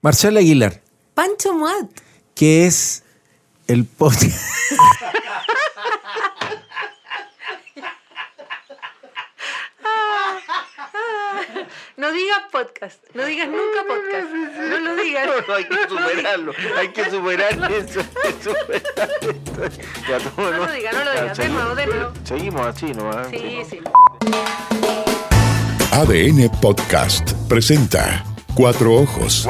Marcela Aguilar, Pancho Muat. ¿qué es el podcast? No digas podcast. No digas nunca podcast. No lo digas. No, hay que superarlo, hay que superar eso, hay que superar esto. Ya, No lo digas, no lo digas. De seguimos. nuevo, de nuevo. Seguimos así nomás. Sí, sí. ADN Podcast presenta Cuatro Ojos.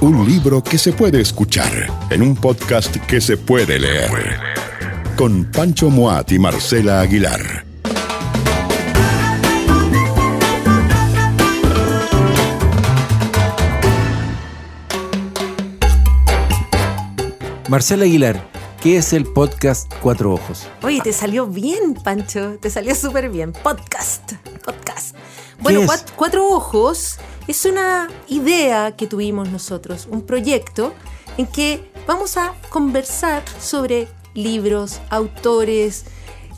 Un libro que se puede escuchar en un podcast que se puede leer. Con Pancho Moat y Marcela Aguilar. Marcela Aguilar, ¿qué es el podcast Cuatro Ojos? Oye, te salió bien, Pancho. Te salió súper bien. Podcast. Podcast. Bueno, Cuatro Ojos es una idea que tuvimos nosotros, un proyecto en que vamos a conversar sobre libros, autores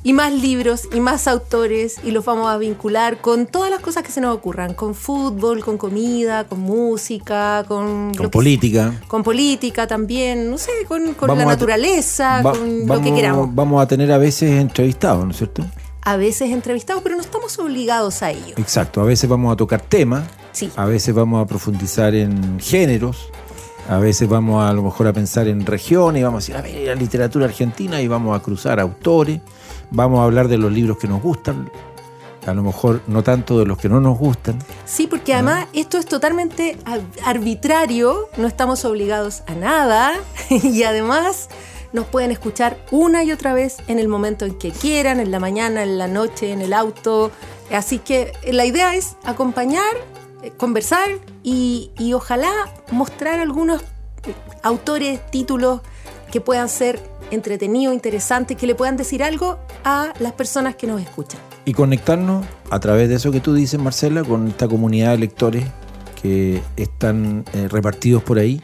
y más libros y más autores y los vamos a vincular con todas las cosas que se nos ocurran, con fútbol, con comida, con música, con... lo Con política. Con política también, no sé, con, la naturaleza, Va- con lo vamos, que queramos. Vamos a tener a veces entrevistados, ¿no es cierto? A veces entrevistados, pero no estamos obligados a ello. Exacto, a veces vamos a tocar temas, Sí. a veces vamos a profundizar en géneros, a veces vamos a, a lo mejor a pensar en regiones, vamos a decir, a ver, la literatura argentina y vamos a cruzar autores, vamos a hablar de los libros que nos gustan, a lo mejor no tanto de los que no nos gustan. Sí, porque además esto es totalmente ar- arbitrario, no estamos obligados a nada y además nos pueden escuchar una y otra vez en el momento en que quieran, en la mañana, en la noche, en el auto. Así que la idea es acompañar, conversar y, y ojalá mostrar algunos autores, títulos que puedan ser entretenidos, interesantes, que le puedan decir algo a las personas que nos escuchan. Y conectarnos a través de eso que tú dices, Marcela, con esta comunidad de lectores que están eh, repartidos por ahí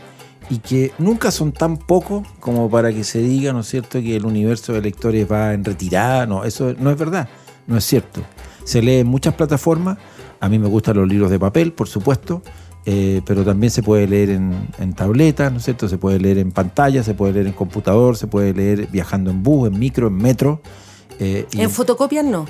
y que nunca son tan pocos como para que se diga, ¿no es cierto?, que el universo de lectores va en retirada. No, eso no es verdad, no es cierto. Se lee en muchas plataformas. A mí me gustan los libros de papel, por supuesto, eh, pero también se puede leer en, tabletas, ¿no es cierto? Se puede leer en pantalla, se puede leer en computador, se puede leer viajando en bus, en micro, en metro. eh, En fotocopias no.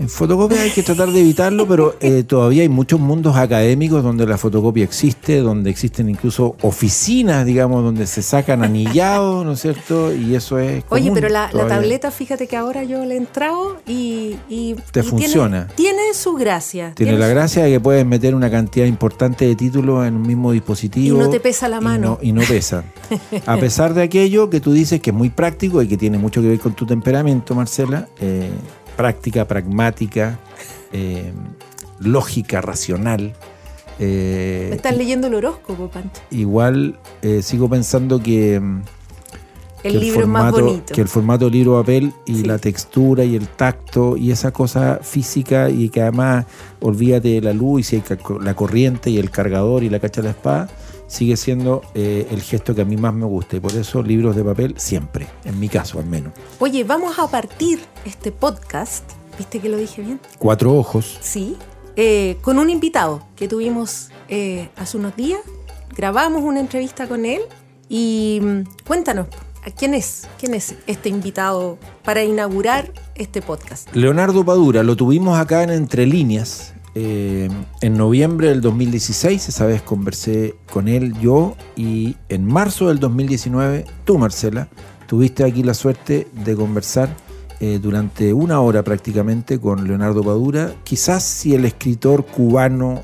En fotocopia hay que tratar de evitarlo, pero eh, todavía hay muchos mundos académicos donde la fotocopia existe, donde existen incluso oficinas, digamos, donde se sacan anillados, ¿no es cierto? Y eso es. Oye, común pero la, tableta, fíjate que ahora yo le he entrado y. y- Te y funciona. Tiene, tiene su gracia. Tiene la gracia de que puedes meter una cantidad importante de títulos en un mismo dispositivo. Y no te pesa la y mano. no- Y no, pesa. A pesar de aquello que tú dices que es muy práctico y que tiene mucho que ver con tu temperamento, Marcela, eh, práctica, pragmática, eh, lógica, racional. eh, Me estás leyendo el horóscopo, Pancho. igual eh, sigo pensando que, El que libro es más formato- bonito. Que el formato libro papel y Sí. la textura y el tacto y esa cosa física y que además olvídate de la luz y la corriente y el cargador y la cacha de la espada, sigue siendo eh, el gesto que a mí más me gusta y por eso libros de papel siempre, en mi caso al menos. Oye, vamos a partir este podcast. ¿Viste que lo dije bien? Cuatro ojos. Sí. eh, con un invitado que tuvimos eh, hace unos días. Grabamos una entrevista con él y mm, cuéntanos, ¿a quién es? ¿Quién es este invitado para inaugurar este podcast? Leonardo Padura, lo tuvimos acá en Entre Líneas eh, en noviembre del 2016, esa vez conversé con él yo y en marzo del 2019 tú Marcela tuviste aquí la suerte de conversar eh, durante una hora prácticamente con Leonardo Padura, quizás si el escritor cubano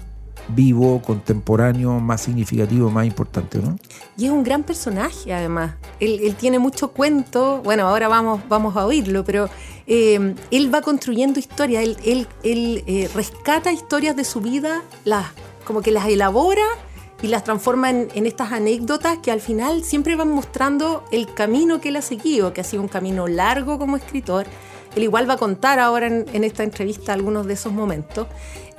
vivo, contemporáneo, más significativo, más importante, ¿no? Y es un gran personaje, además. Él, tiene mucho cuento. Bueno, ahora vamos, vamos a oírlo, pero eh, él va construyendo historias. Él, él- él, eh, rescata historias de su vida, las, como que las elabora y las transforma en, en estas anécdotas que al final siempre van mostrando el camino que él ha seguido, que ha sido un camino largo como escritor. Él igual va a contar ahora en, en esta entrevista algunos de esos momentos.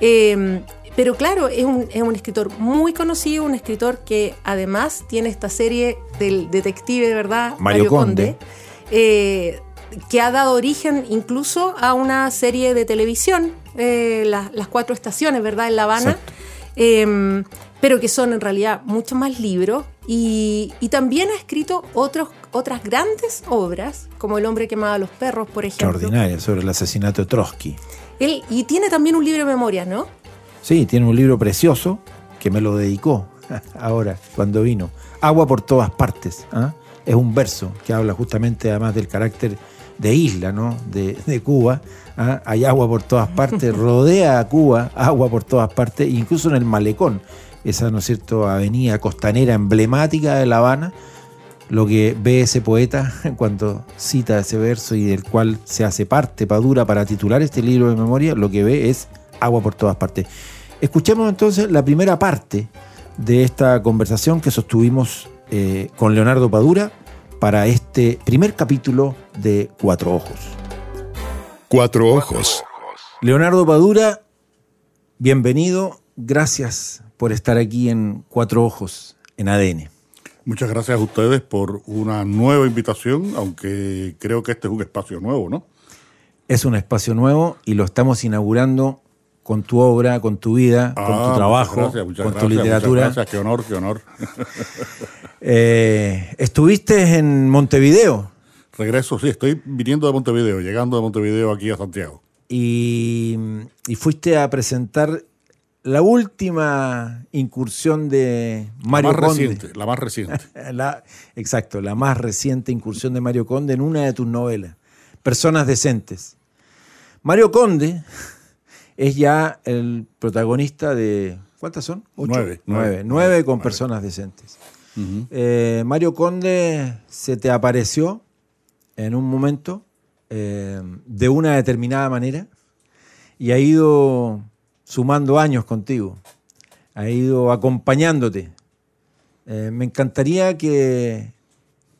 Eh, pero claro, es un, es un escritor muy conocido, un escritor que además tiene esta serie del detective, ¿verdad? Mario Conde. eh, que ha dado origen incluso a una serie de televisión, eh, las, las cuatro estaciones, ¿verdad? En La Habana. Eh, pero que son en realidad muchos más libros. Y, y también ha escrito otros, otras grandes obras, como El hombre que amaba a los perros, por ejemplo. Extraordinaria, sobre el asesinato de Trotsky. Él, y tiene también un libro de memorias, ¿no? Sí, tiene un libro precioso que me lo dedicó ahora, cuando vino. Agua por todas partes. ¿ah? Es un verso que habla justamente además del carácter de isla, ¿no? De, de Cuba. ¿ah? Hay agua por todas partes, rodea a Cuba, agua por todas partes, incluso en el malecón, esa, ¿no es cierto?, avenida costanera emblemática de La Habana, lo que ve ese poeta cuando cita ese verso y del cual se hace parte Padura para titular este libro de memoria, lo que ve es agua por todas partes. Escuchemos entonces la primera parte de esta conversación que sostuvimos eh, con Leonardo Padura para este primer capítulo de Cuatro Ojos. Cuatro Ojos. Leonardo Padura, bienvenido, gracias por estar aquí en Cuatro Ojos, en ADN. Muchas gracias a ustedes por una nueva invitación, aunque creo que este es un espacio nuevo, ¿no? Es un espacio nuevo y lo estamos inaugurando con tu obra, con tu vida, con Ah, tu trabajo, muchas gracias, muchas con tu literatura. Muchas gracias, qué honor, qué honor. Eh, estuviste en Montevideo Regreso, sí, estoy viniendo de Montevideo, llegando de Montevideo aquí a Santiago. y, y fuiste a presentar la última incursión de Mario la más Conde. reciente, la más reciente. La- exacto, la más reciente incursión de Mario Conde en una de tus novelas, Personas Decentes. Mario Conde es ya el protagonista de... ¿Cuántas son? ¿Ocho? Nueve, Nueve, nueve, con nueve. Personas Decentes. Eh, Mario Conde se te apareció en un momento eh, de una determinada manera y ha ido sumando años contigo, ha ido acompañándote. Eh, me encantaría que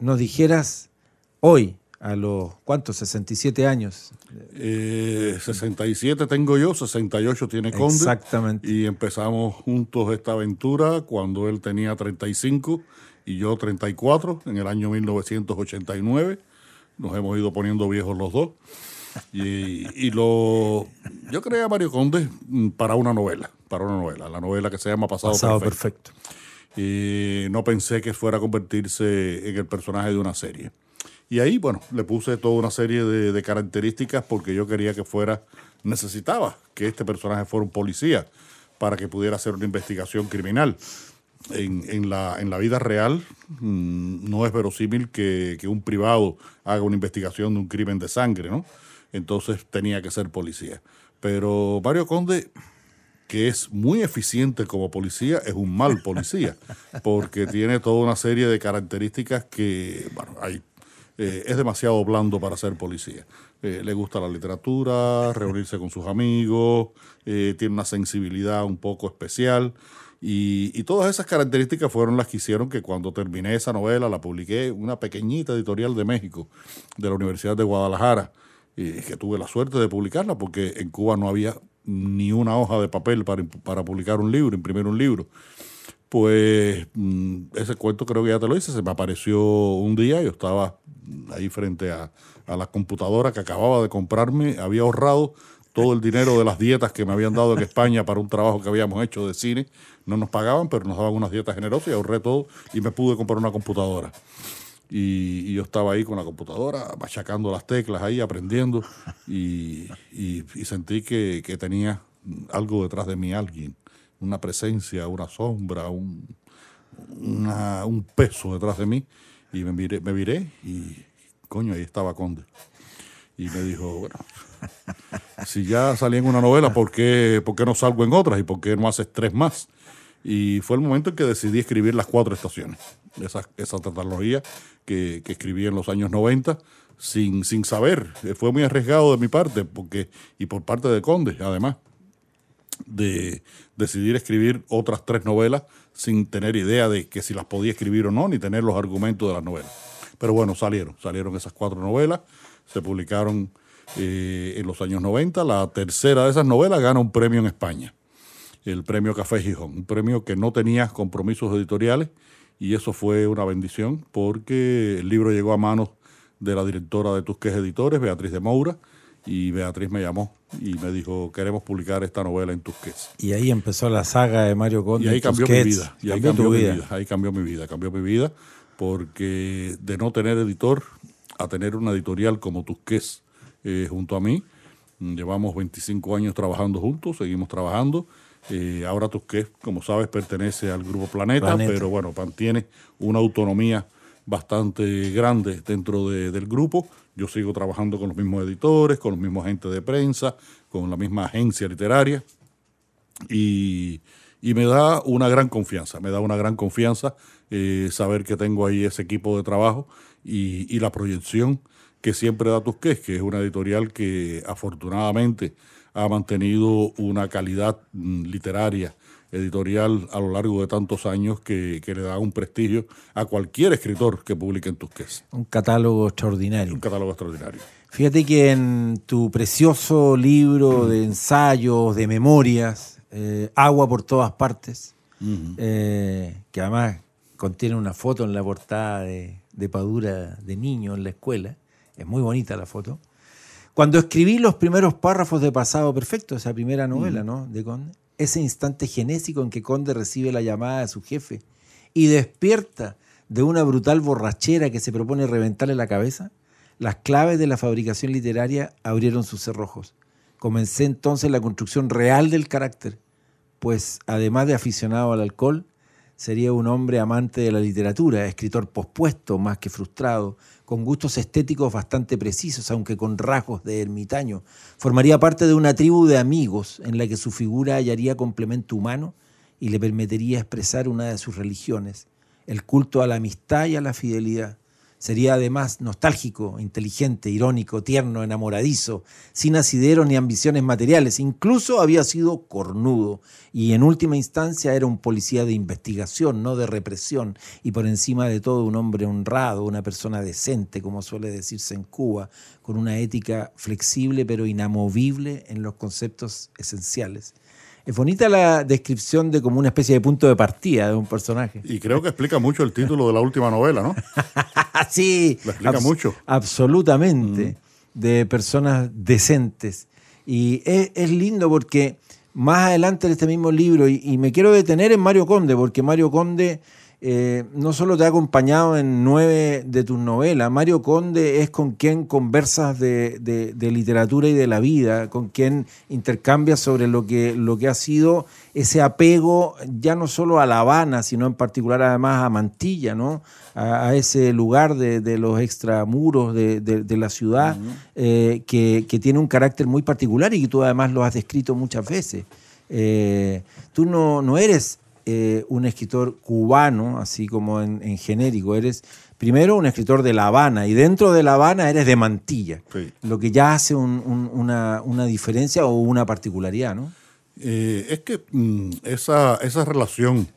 nos dijeras hoy, a los cuántos, 67 años. Eh, 67 tengo yo, 68 tiene Conde. Exactamente. Y empezamos juntos esta aventura cuando él tenía 35 y yo 34, en el año 1989. Nos hemos ido poniendo viejos los dos. Y, y lo yo creé a Mario Conde para una novela, para una novela, la novela que se llama Pasado, Pasado Perfecto. perfecto. y no pensé que fuera a convertirse en el personaje de una serie. Y ahí, bueno, le puse toda una serie de, características porque yo quería que fuera, necesitaba que este personaje fuera un policía para que pudiera hacer una investigación criminal. En, en la, en la vida real mm, no es verosímil que, que un privado haga una investigación de un crimen de sangre, ¿no? Entonces tenía que ser policía. Pero Mario Conde que es muy eficiente como policía, es un mal policía, porque tiene toda una serie de características que, bueno, hay, eh, es demasiado blando para ser policía. Eh, le gusta la literatura, reunirse con sus amigos, eh, tiene una sensibilidad un poco especial. Y, y todas esas características fueron las que hicieron que cuando terminé esa novela, la publiqué en una pequeñita editorial de México, de la Universidad de Guadalajara, y que tuve la suerte de publicarla porque en Cuba no había ni una hoja de papel para, para publicar un libro, imprimir un libro. Pues mm, ese cuento creo que ya te lo hice, se me apareció un día, yo estaba ahí frente a, a la computadora que acababa de comprarme, había ahorrado todo el dinero de las dietas que me habían dado en España para un trabajo que habíamos hecho de cine, no nos pagaban, pero nos daban unas dietas generosas y ahorré todo y me pude comprar una computadora. Y, yo estaba ahí con la computadora, machacando las teclas ahí, aprendiendo, y, y- y sentí que, que tenía algo detrás de mí, alguien, una presencia, una sombra, un, un peso detrás de mí, y me miré, me viré y, coño, ahí estaba Conde. Y me dijo, bueno, si ya salí en una novela, ¿por qué, por qué no salgo en otras? ¿Y por qué no haces tres más? Y fue el momento en que decidí escribir Las Cuatro Estaciones, esa, esa que, que escribí en los años 90, sin, sin saber. Fue muy arriesgado de mi parte porque y por parte de Conde, además, de decidir escribir otras tres novelas sin tener idea de que si las podía escribir o no, ni tener los argumentos de las novelas. Pero bueno, salieron, salieron esas cuatro novelas, se publicaron eh, en los años 90. La tercera de esas novelas gana un premio en España el premio Café Gijón, un premio que no tenía compromisos editoriales y eso fue una bendición porque el libro llegó a manos de la directora de Tusqués Editores, Beatriz de Moura, y Beatriz me llamó y me dijo, queremos publicar esta novela en Tusquets. Y ahí empezó la saga de Mario Conde. Y ahí cambió mi Tusquets. vida. Y ahí Cambió mi vida. vida. Ahí cambió mi vida. Cambió mi vida porque de no tener editor a tener una editorial como Tusquets eh, junto a mí. mm, Llevamos 25 años trabajando juntos, seguimos trabajando. Eh, ahora Tusquets, como sabes, pertenece al Grupo Planeta, Planeta. pero bueno, mantiene una autonomía bastante grande dentro de- del grupo. Yo sigo trabajando con los mismos editores, con los mismos agentes de prensa, con la misma agencia literaria y, y me da una gran confianza, me da una gran confianza eh, saber que tengo ahí ese equipo de trabajo y, y la proyección que siempre da Tusquets, que es una editorial que afortunadamente ha mantenido una calidad mm, literaria, editorial a lo largo de tantos años que, que le da un prestigio a cualquier escritor que publique en Tusquets. Un catálogo extraordinario. Un catálogo extraordinario. Fíjate que en tu precioso libro de ensayos, de memorias, eh, Agua por todas partes, eh, que además contiene una foto en la portada de, de Padura de niño en la escuela, es muy bonita la foto. Cuando escribí los primeros párrafos de Pasado Perfecto, esa primera novela ¿no? de Conde, ese instante genésico en que Conde recibe la llamada de su jefe y despierta de una brutal borrachera que se propone reventarle la cabeza, las claves de la fabricación literaria abrieron sus cerrojos. Comencé entonces la construcción real del carácter, pues además de aficionado al alcohol, sería un hombre amante de la literatura, escritor pospuesto más que frustrado, con gustos estéticos bastante precisos, aunque con rasgos de ermitaño. Formaría parte de una tribu de amigos en la que su figura hallaría complemento humano y le permitiría expresar una de sus religiones, el culto a la amistad y a la fidelidad. Sería además nostálgico, inteligente, irónico, tierno, enamoradizo, sin asideros ni ambiciones materiales. Incluso había sido cornudo y en última instancia era un policía de investigación, no de represión, y por encima de todo un hombre honrado, una persona decente, como suele decirse en Cuba, con una ética flexible pero inamovible en los conceptos esenciales. Es bonita la descripción de como una especie de punto de partida de un personaje. Y creo que explica mucho el título de la última novela, ¿no? sí, Lo explica mucho. Absolutamente, de personas decentes. Y es, es lindo porque más adelante en este mismo libro, y, y me quiero detener en Mario Conde, porque Mario Conde eh, no solo te ha acompañado en nueve de tus novelas, Mario Conde es con quien conversas de, de- de literatura y de la vida, con quien intercambias sobre lo que, lo que ha sido ese apego ya no solo a La Habana, sino en particular además a Mantilla, ¿no? a, a ese lugar de, de los extramuros de, de- de la ciudad, eh, que, que tiene un carácter muy particular y que tú además lo has descrito muchas veces. Eh, tú no, no eres eh, un escritor cubano, así como en, en genérico, eres primero un escritor de La Habana y dentro de La Habana eres de Mantilla, Sí. lo que ya hace un- un- una, una diferencia o una particularidad, ¿no? Eh, es que mm, esa, esa relación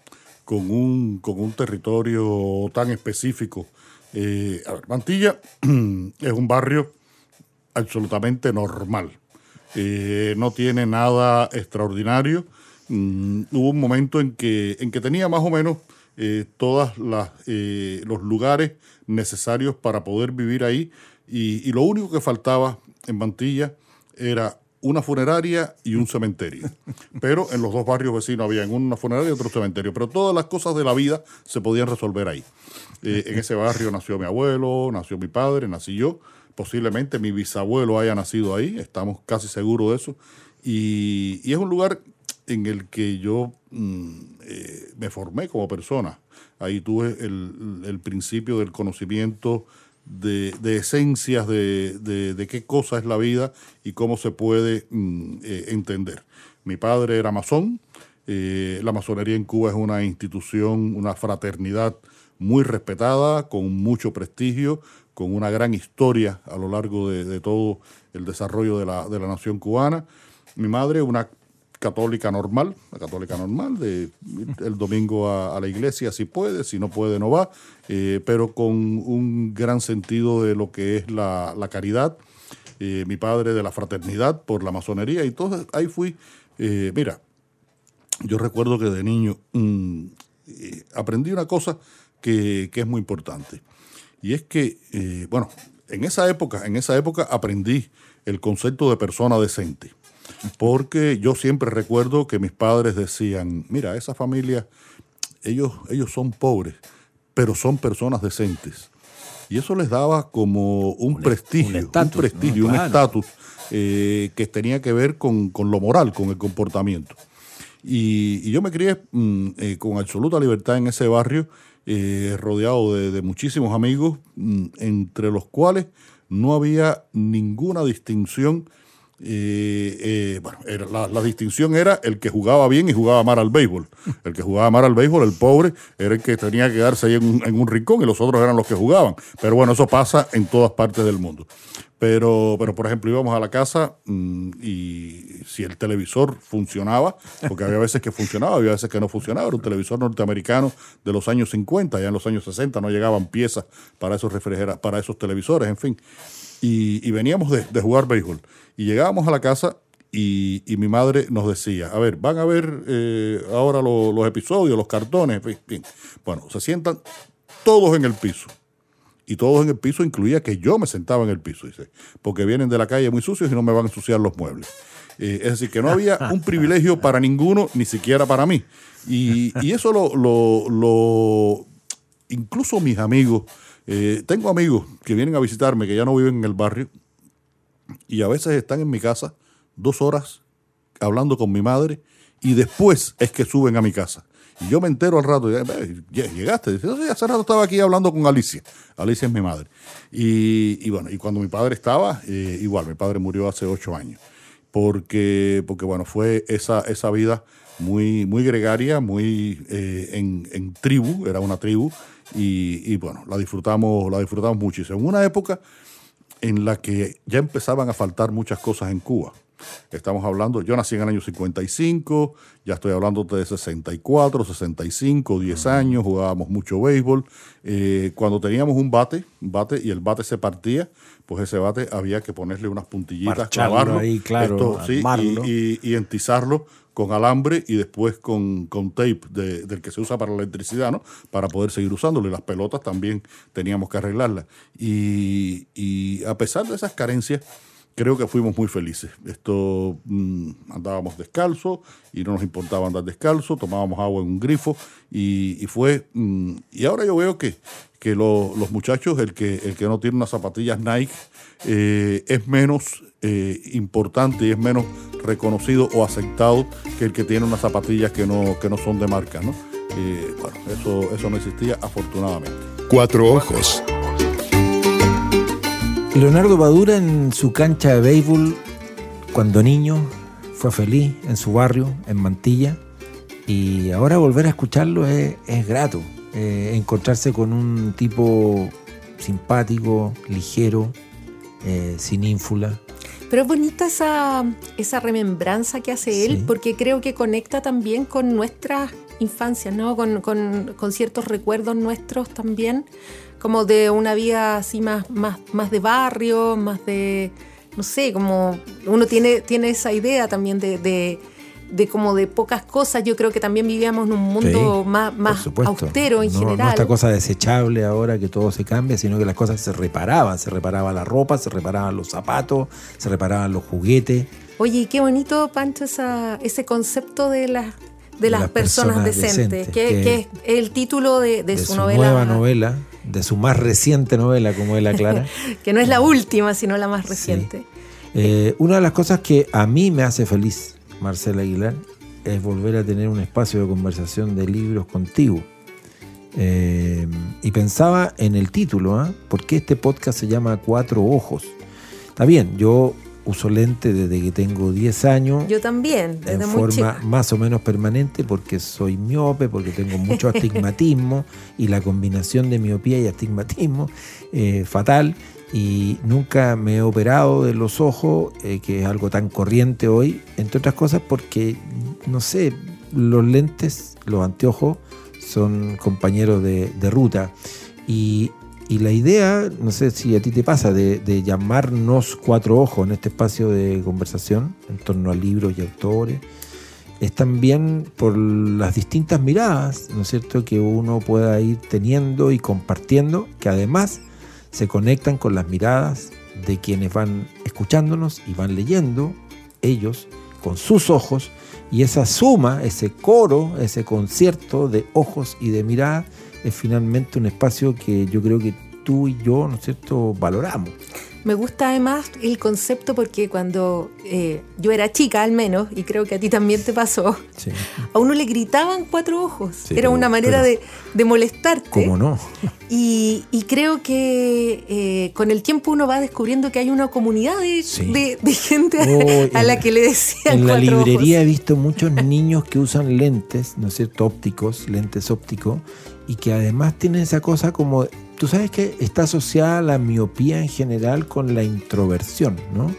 con un, con un territorio tan específico. eh, a ver, Mantilla es un barrio absolutamente normal. No tiene nada extraordinario. Mm, hubo un momento en que, en que tenía más o menos eh, todos los lugares necesarios para poder vivir ahí y, y lo único que faltaba en Mantilla era una funeraria y un cementerio. Pero en los dos barrios vecinos había una funeraria y otro cementerio. Pero todas las cosas de la vida se podían resolver ahí. Eh, en ese barrio nació mi abuelo, nació mi padre, nací yo. Posiblemente mi bisabuelo haya nacido ahí, estamos casi seguros de eso. Y, y es un lugar en el que yo mm, eh, me formé como persona. Ahí tuve el, el principio del conocimiento de, de esencias de, de- qué cosa es la vida y cómo se puede mm, eh, entender. Mi padre era masón. eh, la masonería en Cuba es una institución, una fraternidad muy respetada, con mucho prestigio, con una gran historia a lo largo de, de todo el desarrollo de la, de la nación cubana. Mi madre, una católica normal, una católica normal, de el domingo a, la iglesia si puede, si no puede no va, eh, pero con un gran sentido de lo que es la, la caridad. Eh, mi padre de la fraternidad por la masonería, y entonces ahí fui, eh, mira, yo recuerdo que de niño mm, aprendí una cosa que, que es muy importante. Y es que, bueno, en esa época, en esa época aprendí el concepto de persona decente. Porque yo siempre recuerdo que mis padres decían, mira, esa familia, ellos, ellos son pobres, pero son personas decentes. Y eso les daba como un, Un- prestigio, un prestigio, ¿no? un estatus eh, que tenía que ver con, con lo moral, con el comportamiento. Y, y yo me crié mm, eh, con absoluta libertad en ese barrio, eh, rodeado de, de muchísimos amigos, mm, entre los cuales no había ninguna distinción. Eh, eh, bueno, era- la, la distinción era el que jugaba bien y jugaba mal al béisbol. El que jugaba mal al béisbol, el pobre, era el que tenía que quedarse ahí en un, en un rincón y los otros eran los que jugaban. Pero bueno, eso pasa en todas partes del mundo. Pero, pero por ejemplo, íbamos a la casa mm, y si el televisor funcionaba, porque había veces que funcionaba, había veces que no funcionaba, era un televisor norteamericano de los años 50, ya en los años 60 no llegaban piezas para esos refrigera- para esos televisores, en fin. Y, y veníamos de, jugar béisbol. Y llegábamos a la casa y, y mi madre nos decía, a ver, van a ver eh, ahora lo- los episodios, los cartones, en fin. Bueno, se sientan todos en el piso y todos en el piso incluía que yo me sentaba en el piso, dice, porque vienen de la calle muy sucios y no me van a ensuciar los muebles. Eh, es decir, que no había un privilegio para ninguno, ni siquiera para mí. Y, y eso lo, lo- lo- incluso mis amigos, eh, tengo amigos que vienen a visitarme, que ya no viven en el barrio, y a veces están en mi casa dos horas hablando con mi madre y después es que suben a mi casa. Yo me entero al rato, ya, "Eh, ya llegaste, dice, "No, sí, hace rato estaba aquí hablando con Alicia. Alicia es mi madre. Y, bueno, y cuando mi padre estaba, eh, igual, mi padre murió hace ocho años. Porque, porque bueno, fue esa, esa vida muy, muy gregaria, muy eh, en, en tribu, era una tribu, y, y bueno, la disfrutamos, la disfrutamos muchísimo. En una época en la que ya empezaban a faltar muchas cosas en Cuba. Estamos hablando, yo nací en el año 55, ya estoy hablando de 64, 65, 10 años, jugábamos mucho béisbol. Eh, cuando teníamos un bate, bate y el bate se partía, pues ese bate había que ponerle unas puntillitas, Marcharlo clavarlo, ahí, claro, sí, y, y, y entizarlo con alambre y después con, con tape de- del que se usa para la electricidad, ¿no? Para poder seguir usándolo. Y las pelotas también teníamos que arreglarlas. Y, y a pesar de esas carencias, creo que fuimos muy felices. Esto mm, andábamos descalzos y no nos importaba andar descalzo, tomábamos agua en un grifo y, fue mm, y ahora yo veo que, que lo- los muchachos, el que, el que no tiene unas zapatillas Nike, eh, es menos eh, importante y es menos reconocido o aceptado que el que tiene unas zapatillas que no, que no son de marca, ¿no? Eh, bueno, eso, eso no existía afortunadamente. Cuatro ojos. Leonardo Badura en su cancha de béisbol, cuando niño, fue feliz en su barrio, en Mantilla, y ahora volver a escucharlo es, es grato. Eh, encontrarse con un tipo simpático, ligero, eh, sin ínfula. Pero es bonita esa, esa remembranza que hace él, porque creo que conecta también con nuestras infancias, ¿no? Con, con- con ciertos recuerdos nuestros también, como de una vida así más, más, más de barrio, más de, no sé, como uno tiene, tiene esa idea también de, de, de como de pocas cosas. Yo creo que también vivíamos en un mundo Sí, más, más austero en No- general. No esta cosa desechable ahora que todo se cambia, sino que las cosas se reparaban. Se reparaba la ropa, se reparaban los zapatos, se reparaban los juguetes. Oye, y qué bonito, Pancho, esa, ese concepto de las de, las, personas, decentes, que, que- que es el título de, de de su, su novela, nueva novela, de su más reciente novela, como él aclara. que no es la última, sino la más reciente. Eh, una de las cosas que a mí me hace feliz, Marcela Aguilar, es volver a tener un espacio de conversación de libros contigo. Eh, y pensaba en el título, ¿ah? ¿por qué este podcast se llama Cuatro Ojos? Está bien, yo uso lente desde que tengo 10 años. Yo también, desde en muy forma chica. más o menos permanente porque soy miope, porque tengo mucho astigmatismo y la combinación de miopía y astigmatismo eh, fatal y nunca me he operado de los ojos, eh, que es algo tan corriente hoy, entre otras cosas porque, no sé, los lentes, los anteojos son compañeros de, de ruta y, y la idea, no sé si a ti te pasa, de, llamarnos cuatro ojos en este espacio de conversación en torno a libros y autores, es también por las distintas miradas, ¿no es cierto?, que uno pueda ir teniendo y compartiendo, que además se conectan con las miradas de quienes van escuchándonos y van leyendo, ellos con sus ojos, y esa suma, ese coro, ese concierto de ojos y de mirada, es finalmente un espacio que yo creo que tú y yo, ¿no es cierto?, valoramos. Me gusta además el concepto porque cuando eh, yo era chica al menos, y creo que a ti también te pasó, Sí. a uno le gritaban cuatro ojos. Sí, era una manera de, de molestarte. ¿Cómo no? Y, y creo que eh, con el tiempo uno va descubriendo que hay una comunidad de, Sí. de- de gente Oh, a en- la que le decían En la cuatro ojos. librería he visto muchos niños que usan lentes, ¿no es cierto? Ópticos, lentes ópticos, y que además tienen esa cosa como, tú sabes que está asociada la miopía en general con la introversión, ¿no?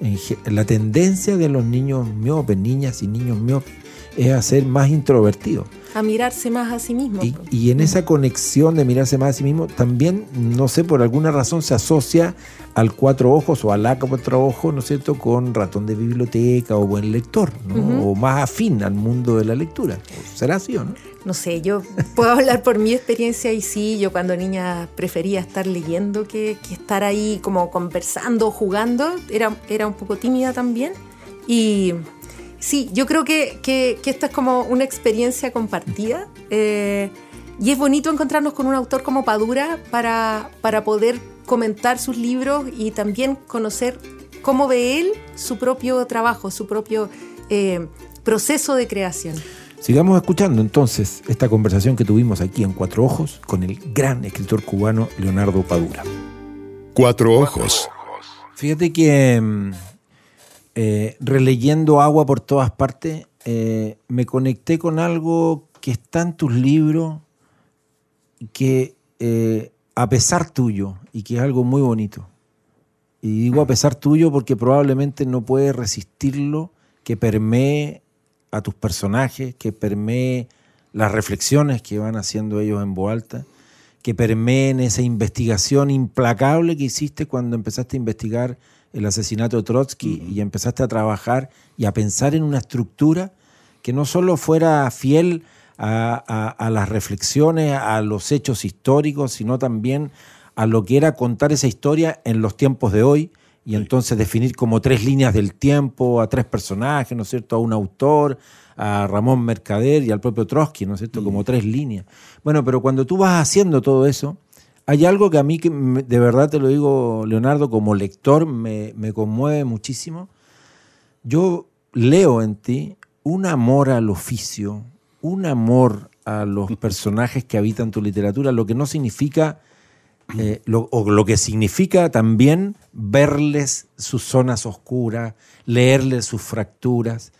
En la tendencia de los niños miopes, niñas y niños miopes, es a ser más introvertidos. A mirarse más a sí mismo. Y, y en esa conexión de mirarse más a sí mismo, también, no sé, por alguna razón se asocia al cuatro ojos o al A cuatro ojos, ¿no es cierto?, con ratón de biblioteca o buen lector, ¿no? O más afín al mundo de la lectura. ¿Será así o no? No sé, yo puedo hablar por mi experiencia y sí, yo cuando niña prefería estar leyendo que, estar ahí como conversando, jugando. Era, era un poco tímida también. Y sí, yo creo que, que, que esta es como una experiencia compartida. eh, y es bonito encontrarnos con un autor como Padura para, para poder comentar sus libros y también conocer cómo ve él su propio trabajo, su propio eh, proceso de creación. Sigamos escuchando entonces esta conversación que tuvimos aquí en Cuatro Ojos con el gran escritor cubano Leonardo Padura. Cuatro ojos. Fíjate que mm, eh, releyendo agua por todas partes, eh, me conecté con algo que está en tus libros, que eh, a pesar tuyo, y que es algo muy bonito. Y digo a pesar tuyo porque probablemente no puedes resistirlo, que permee a tus personajes, que permee las reflexiones que van haciendo ellos en voz alta, que permeen esa investigación implacable que hiciste cuando empezaste a investigar el asesinato de Trotsky y empezaste a trabajar y a pensar en una estructura que no solo fuera fiel a, a- a las reflexiones, a los hechos históricos, sino también a lo que era contar esa historia en los tiempos de hoy y entonces definir como tres líneas del tiempo a tres personajes, ¿no es cierto? A un autor, a Ramón Mercader y al propio Trotsky, ¿no es cierto? Como tres líneas. Bueno, pero cuando tú vas haciendo todo eso, hay algo que a mí, que de verdad te lo digo, Leonardo, como lector, me, me conmueve muchísimo. Yo leo en ti un amor al oficio, un amor a los personajes que habitan tu literatura, lo que no significa, eh, lo- o lo que significa también verles sus zonas oscuras, leerles sus fracturas,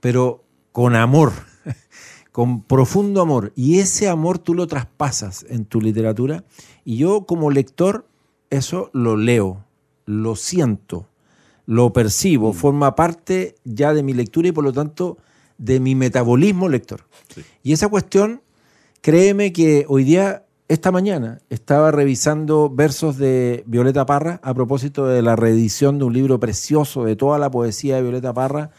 pero con amor, con profundo amor. Y ese amor tú lo traspasas en tu literatura. Y yo como lector eso lo leo, lo siento, lo percibo, forma parte ya de mi lectura y por lo tanto de mi metabolismo lector. Y esa cuestión, créeme que hoy día, esta mañana, estaba revisando versos de Violeta Parra a propósito de la reedición de un libro precioso de toda la poesía de Violeta Parra,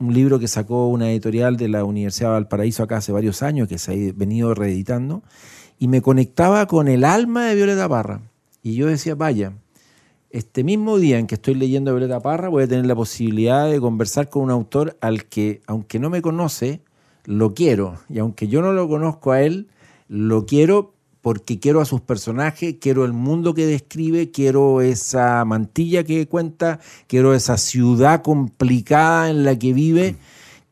un libro que sacó una editorial de la Universidad de Valparaíso acá hace varios años, que se ha venido reeditando, y me conectaba con el alma de Violeta Parra. Y yo decía, vaya, este mismo día en que estoy leyendo Violeta Parra, voy a tener la posibilidad de conversar con un autor al que, aunque no me conoce, lo quiero. Y aunque yo no lo conozco a él, lo quiero porque quiero a sus personajes, quiero el mundo que describe, quiero esa mantilla que cuenta, quiero esa ciudad complicada en la que vive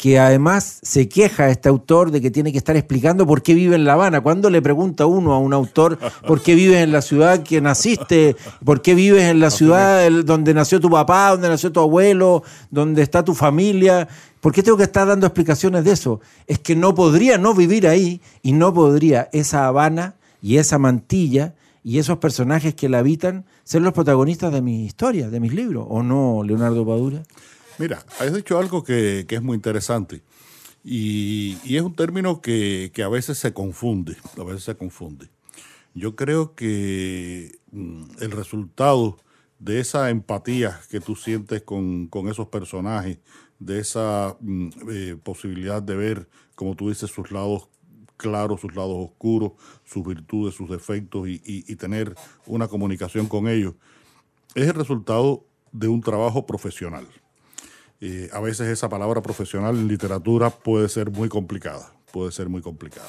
que además se queja este autor de que tiene que estar explicando por qué vive en La Habana. Cuando le pregunta uno a un autor por qué vives en la ciudad que naciste, por qué vives en la ciudad donde nació tu papá, donde nació tu abuelo, donde está tu familia, ¿por qué tengo que estar dando explicaciones de eso? Es que no podría no vivir ahí y no podría esa Habana y esa mantilla y esos personajes que la habitan ser los protagonistas de mis historias, de mis libros, ¿o no, Leonardo Padura? Mira, has dicho algo que, que es muy interesante y, y es un término que, que a veces se confunde, a veces se confunde. Yo creo que mm, el resultado de esa empatía que tú sientes con, con esos personajes, de esa mm, eh, posibilidad de ver, como tú dices, sus lados claros, sus lados oscuros, sus virtudes, sus defectos y, y- y tener una comunicación con ellos, es el resultado de un trabajo profesional. Eh, a veces esa palabra profesional en literatura puede ser muy complicada, puede ser muy complicada.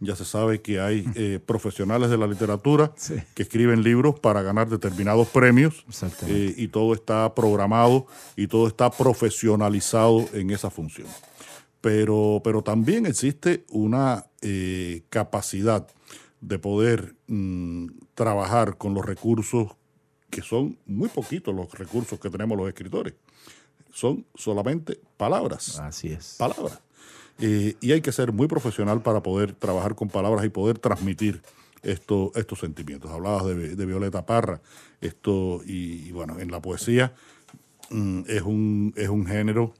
Ya se sabe que hay eh, profesionales de la literatura Sí. que escriben libros para ganar determinados premios eh, y todo está programado y todo está profesionalizado en esa función. Pero, pero también existe una eh, capacidad de poder mm, trabajar con los recursos que son muy poquitos los recursos que tenemos los escritores. Son solamente palabras Así es. palabras. Eh, y hay que ser muy profesional para poder trabajar con palabras y poder transmitir esto, estos sentimientos. Hablabas de, de Violeta Parra, esto, y, y bueno, en la poesía mm, es, un, es un género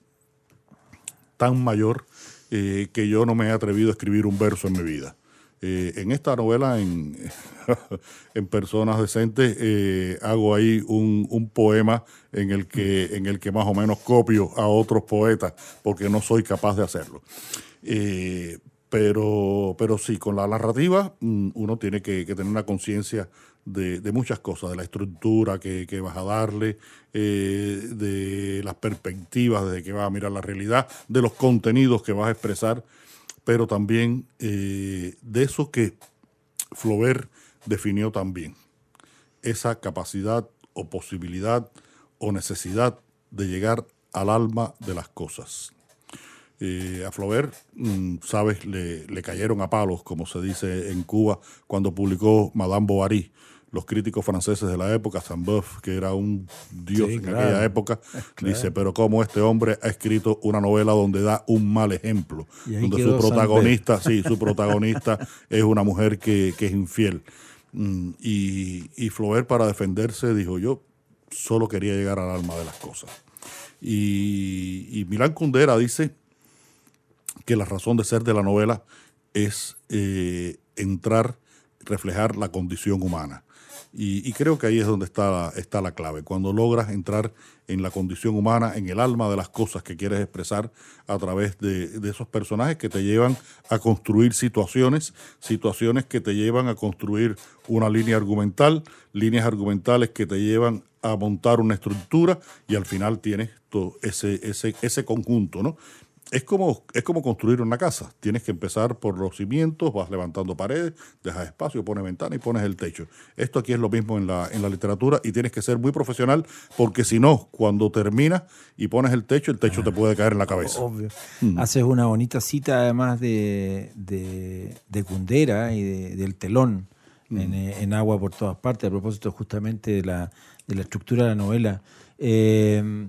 tan mayor eh, que yo no me he atrevido a escribir un verso en mi vida. Eh, en esta novela, en, Personas Decentes, eh, hago ahí un, un poema en el, que, en el que más o menos copio a otros poetas, porque no soy capaz de hacerlo. Pero, pero sí, con la narrativa mm, uno tiene que, tener una conciencia de, muchas cosas, de la estructura que, vas a darle, eh, de las perspectivas de que vas a mirar la realidad, de los contenidos que vas a expresar, pero también eh, de eso que Flaubert definió también, esa capacidad o posibilidad o necesidad de llegar al alma de las cosas. Eh, a Flaubert, mm, sabes, le, le cayeron a palos, como se dice en Cuba, cuando publicó Madame Bovary. Los críticos franceses de la época, Saint-Beuve, que era un dios Sí, en claro. aquella época, dice, pero cómo este hombre ha escrito una novela donde da un mal ejemplo, donde su protagonista, sí, su protagonista es una mujer que, que es infiel. Mm, Y, y Flaubert, para defenderse, dijo, yo solo quería llegar al alma de las cosas. Y, y Milán Kundera dice que la razón de ser de la novela es eh, entrar, reflejar la condición humana. Y, creo que ahí es donde está la, está la clave, cuando logras entrar en la condición humana, en el alma de las cosas que quieres expresar a través de, de esos personajes que te llevan a construir situaciones, situaciones que te llevan a construir una línea argumental, líneas argumentales que te llevan a montar una estructura y al final tienes todo ese, ese, ese conjunto, ¿no? Es como, es como construir una casa. Tienes que empezar por los cimientos, vas levantando paredes, dejas espacio, pones ventana y pones el techo. Esto aquí es lo mismo en la, en la literatura y tienes que ser muy profesional porque si no, cuando terminas y pones el techo, el techo te puede caer en la cabeza. Obvio. Haces una bonita cita además de, de, de Kundera y de- del telón en, eh, en agua por todas partes, a propósito justamente de la, de la estructura de la novela. Eh,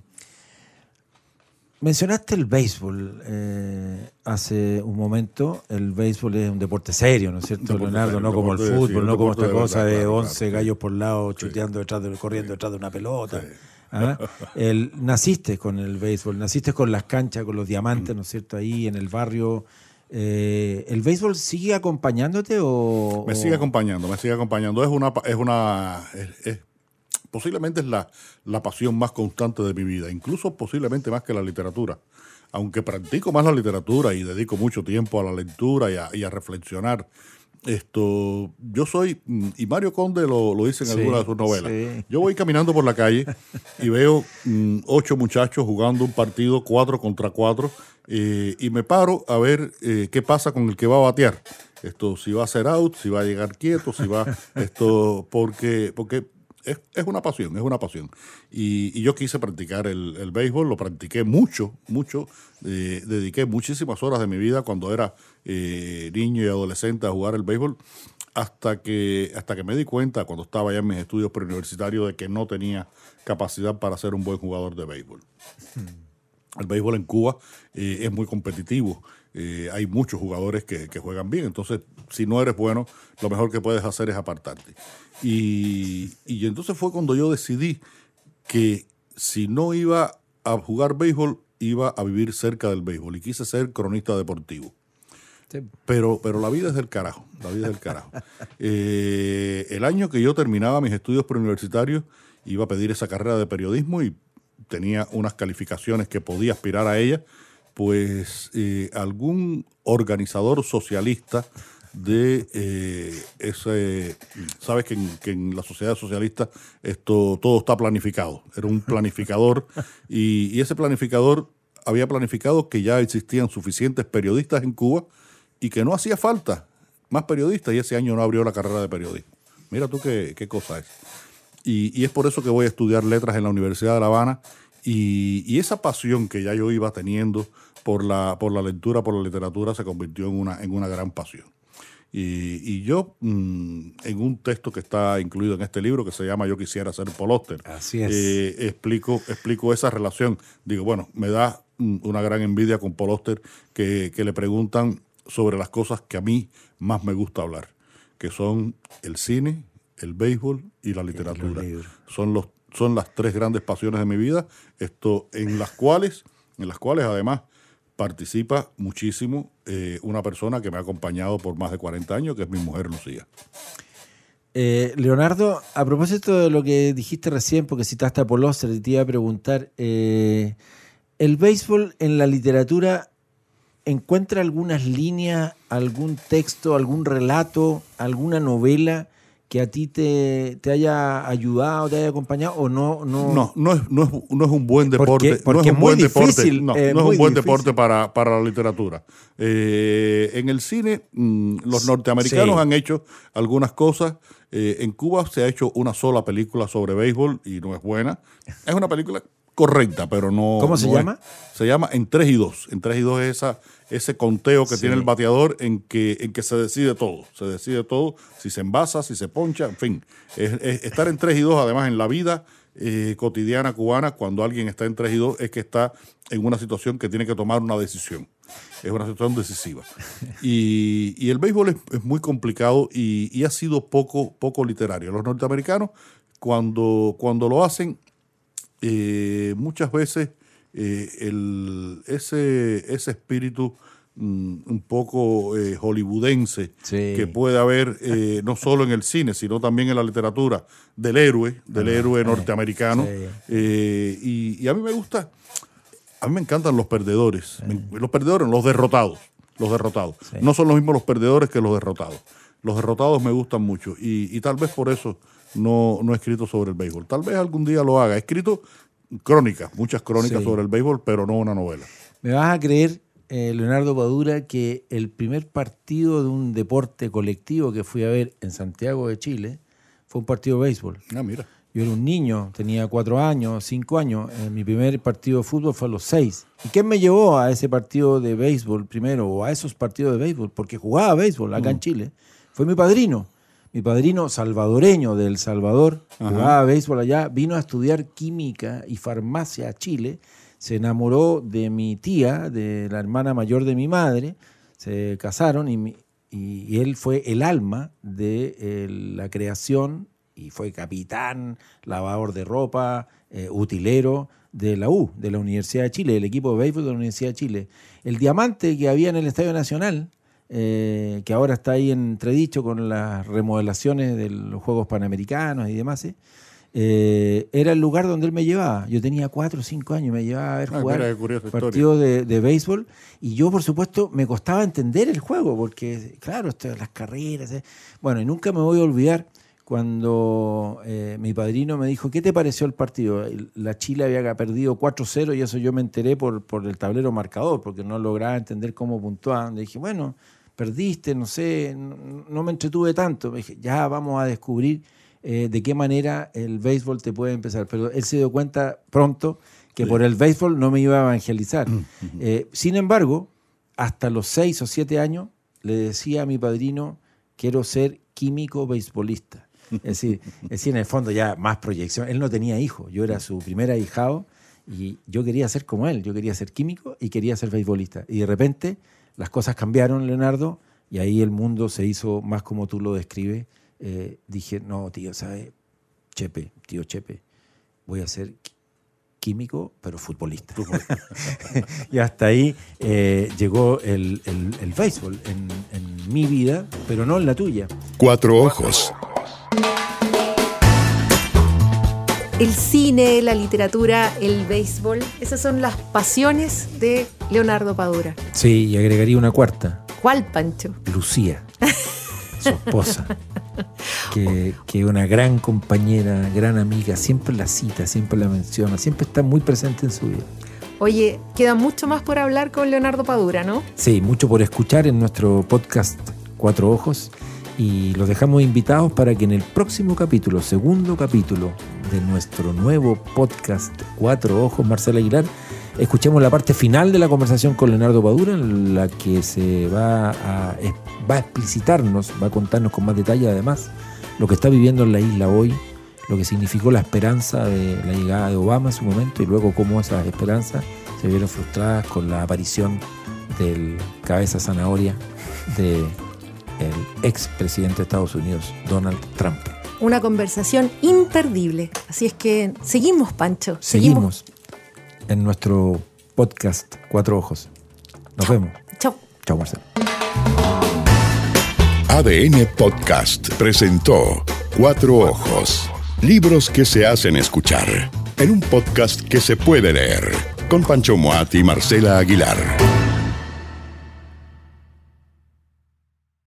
mencionaste el béisbol eh, hace un momento. El béisbol es un deporte serio, ¿no es cierto, Deporte Leonardo? serio, no como el fútbol, sí, no como esta de cosa verdad, de claro, 11 claro, gallos por lado chuteando detrás de, corriendo detrás de una pelota. ¿Ah? El- naciste con el béisbol, naciste con las canchas, con los diamantes, ¿no es cierto? Ahí en el barrio. Eh, ¿El béisbol sigue acompañándote o...? Me sigue acompañando, me sigue acompañando. Es una, es una, es- es- posiblemente es la, la pasión más constante de mi vida, incluso posiblemente más que la literatura. Aunque practico más la literatura y dedico mucho tiempo a la lectura y a, y a reflexionar, esto, yo soy, mm, y Mario Conde lo, lo dice en Sí, alguna de sus novelas, sí. yo voy caminando por la calle y veo mm, ocho muchachos jugando un partido cuatro contra cuatro eh, y me paro a ver eh, qué pasa con el que va a batear. Esto, si va a ser out, si va a llegar quieto, si va, esto, porque, porque es, es una pasión, es una pasión. Y, y yo quise practicar el, el béisbol, lo practiqué mucho, mucho. eh, dediqué muchísimas horas de mi vida cuando era eh, niño y adolescente a jugar el béisbol, hasta que, hasta que me di cuenta, cuando estaba ya en mis estudios preuniversitarios, de que no tenía capacidad para ser un buen jugador de béisbol. El béisbol en Cuba eh, es muy competitivo. Eh, hay muchos jugadores que, que juegan bien. Entonces, si no eres bueno, lo mejor que puedes hacer es apartarte. Y, y entonces fue cuando yo decidí que si no iba a jugar béisbol, iba a vivir cerca del béisbol. Y quise ser cronista deportivo. Sí. Pero, pero la vida es del carajo, la vida es del carajo. Eh, el año que yo terminaba mis estudios preuniversitarios, iba a pedir esa carrera de periodismo y tenía unas calificaciones que podía aspirar a ella, pues eh, algún organizador socialista de eh, ese... Sabes que en, que en la sociedad socialista esto todo está planificado. Era un planificador y, y ese planificador había planificado que ya existían suficientes periodistas en Cuba y que no hacía falta más periodistas y ese año no abrió la carrera de periodismo. Mira tú qué, qué cosa es. Y, y es por eso que voy a estudiar letras en la Universidad de La Habana y, y esa pasión que ya yo iba teniendo por la, por la lectura, por la literatura, se convirtió en una, en una gran pasión. Y, y yo, mm, en un texto que está incluido en este libro, que se llama Yo quisiera ser Así es. eh, explico, explico esa relación. Digo, bueno, me da mm, una gran envidia con Poloster que, que le preguntan sobre las cosas que a mí más me gusta hablar, que son el cine, el béisbol y la literatura. Son los son las tres grandes pasiones de mi vida, esto en las cuales en las cuales además participa muchísimo eh, una persona que me ha acompañado por más de 40 años, que es mi mujer Lucía. Eh, Leonardo, a propósito de lo que dijiste recién, porque citaste a y te iba a preguntar, eh, ¿el béisbol en la literatura encuentra algunas líneas, algún texto, algún relato, alguna novela que a ti te, te haya ayudado, te haya acompañado o no? No, No, no es, no es, no es un buen deporte. porque no es un deporte. difícil, No, eh, no es un buen difícil. deporte para, para la literatura. Eh, en el cine, mm, los norteamericanos Sí. han hecho algunas cosas. Eh, en Cuba se ha hecho una sola película sobre béisbol y no es buena. Es una película correcta, pero no. ¿Cómo se no es- llama? se llama En 3 y 2. En 3 y 2 es esa, ese conteo que Sí. tiene el bateador en que, en que se decide todo. Se decide todo, si se envasa, si se poncha, en fin. Es- es- estar en 3 y 2, además, en la vida eh, cotidiana cubana, cuando alguien está en 3 y 2, es que está en una situación que tiene que tomar una decisión. Es una situación decisiva. Y, y el béisbol es, es muy complicado y, y ha sido poco, poco literario. Los norteamericanos, cuando, cuando lo hacen, eh, muchas veces eh, el- ese, ese espíritu mm, un poco eh, hollywoodense Sí. que puede haber eh, no solo en el cine, sino también en la literatura del héroe, del héroe norteamericano. sí. Eh, y, y a mí me gusta, a mí me encantan los perdedores, Me- los perdedores, los derrotados, los derrotados. Sí. No son los mismos los perdedores que los derrotados. Los derrotados me gustan mucho y, y tal vez por eso no, no he escrito sobre el béisbol. Tal vez algún día lo haga. He escrito crónicas, muchas crónicas Sí. sobre el béisbol, pero no una novela. ¿Me vas a creer, eh, Leonardo Padura, que el primer partido de un deporte colectivo que fui a ver en Santiago de Chile fue un partido de béisbol? Ah, mira. Yo era un niño, tenía cuatro años, cinco años. Eh, mi primer partido de fútbol fue a los seis. ¿Y quién me llevó a ese partido de béisbol primero, o a esos partidos de béisbol? Porque jugaba béisbol acá en Chile. Fue mi padrino. Mi padrino salvadoreño de El Salvador, jugaba béisbol allá, vino a estudiar química y farmacia a Chile, se enamoró de mi tía, de la hermana mayor de mi madre, se casaron y, mi- y- y él fue el alma de eh, la creación y fue capitán, lavador de ropa, eh, utilero de la U, de la Universidad de Chile, del equipo de béisbol de la Universidad de Chile. El diamante que había en el Estadio Nacional, eh, que ahora está ahí entredicho con las remodelaciones de los Juegos Panamericanos y demás, ¿eh? Eh, era el lugar donde él me llevaba. Yo tenía cuatro o cinco años me llevaba a ver Ah, jugar partidos de, de béisbol y yo, por supuesto, me costaba entender el juego porque, claro, esto, las carreras. eh. Bueno, y nunca me voy a olvidar cuando eh, mi padrino me dijo, ¿qué te pareció el partido? La Chile había perdido 4-0 y eso yo me enteré por, por el tablero marcador, porque no lograba entender cómo puntuaban. Le dije, bueno, perdiste, no sé, no, no me entretuve tanto. Me dije, ya vamos a descubrir eh, de qué manera el béisbol te puede empezar. Pero él se dio cuenta pronto que por el béisbol no me iba a evangelizar. Eh, sin embargo, hasta los 6 o 7 años le decía a mi padrino, quiero ser químico beisbolista. Es decir, es decir, en el fondo ya más proyección. Él no tenía hijos, yo era su primer ahijado y yo quería ser como él, yo quería ser químico y quería ser beisbolista. Y de repente las cosas cambiaron, Leonardo, y ahí el mundo se hizo más como tú lo describes. Eh, dije, no, tío, ¿sabes? Chepe, tío Chepe, voy a ser químico, pero futbolista. y hasta ahí eh, llegó el, el- béisbol en mi vida, pero no en la tuya. Cuatro ojos. El cine, la literatura, el béisbol, esas son las pasiones de Leonardo Padura. Sí, y agregaría una cuarta. ¿Cuál, Pancho? Lucía, su esposa, que es una gran compañera, gran amiga, siempre la cita, siempre la menciona, siempre está muy presente en su vida. Oye, queda mucho más por hablar con Leonardo Padura, ¿no? Sí, mucho por escuchar en nuestro podcast Cuatro Ojos y los dejamos invitados para que en el próximo capítulo, segundo capítulo de nuestro nuevo podcast Cuatro Ojos, Marcela Aguilar, escuchemos la parte final de la conversación con Leonardo Padura, en la que se va a, va a explicitarnos, va a contarnos con más detalle además lo que está viviendo en la isla hoy, lo que significó la esperanza de la llegada de Obama en su momento y luego cómo esas esperanzas se vieron frustradas con la aparición del cabeza zanahoria de el ex presidente de Estados Unidos, Donald Trump. Una conversación imperdible. Así es que seguimos, Pancho. Seguimos, en nuestro podcast Cuatro Ojos. Nos vemos. Chao. Chao, Marcelo. ADN Podcast presentó Cuatro Ojos. Libros que se hacen escuchar. En un podcast que se puede leer. Con Pancho Moat y Marcela Aguilar.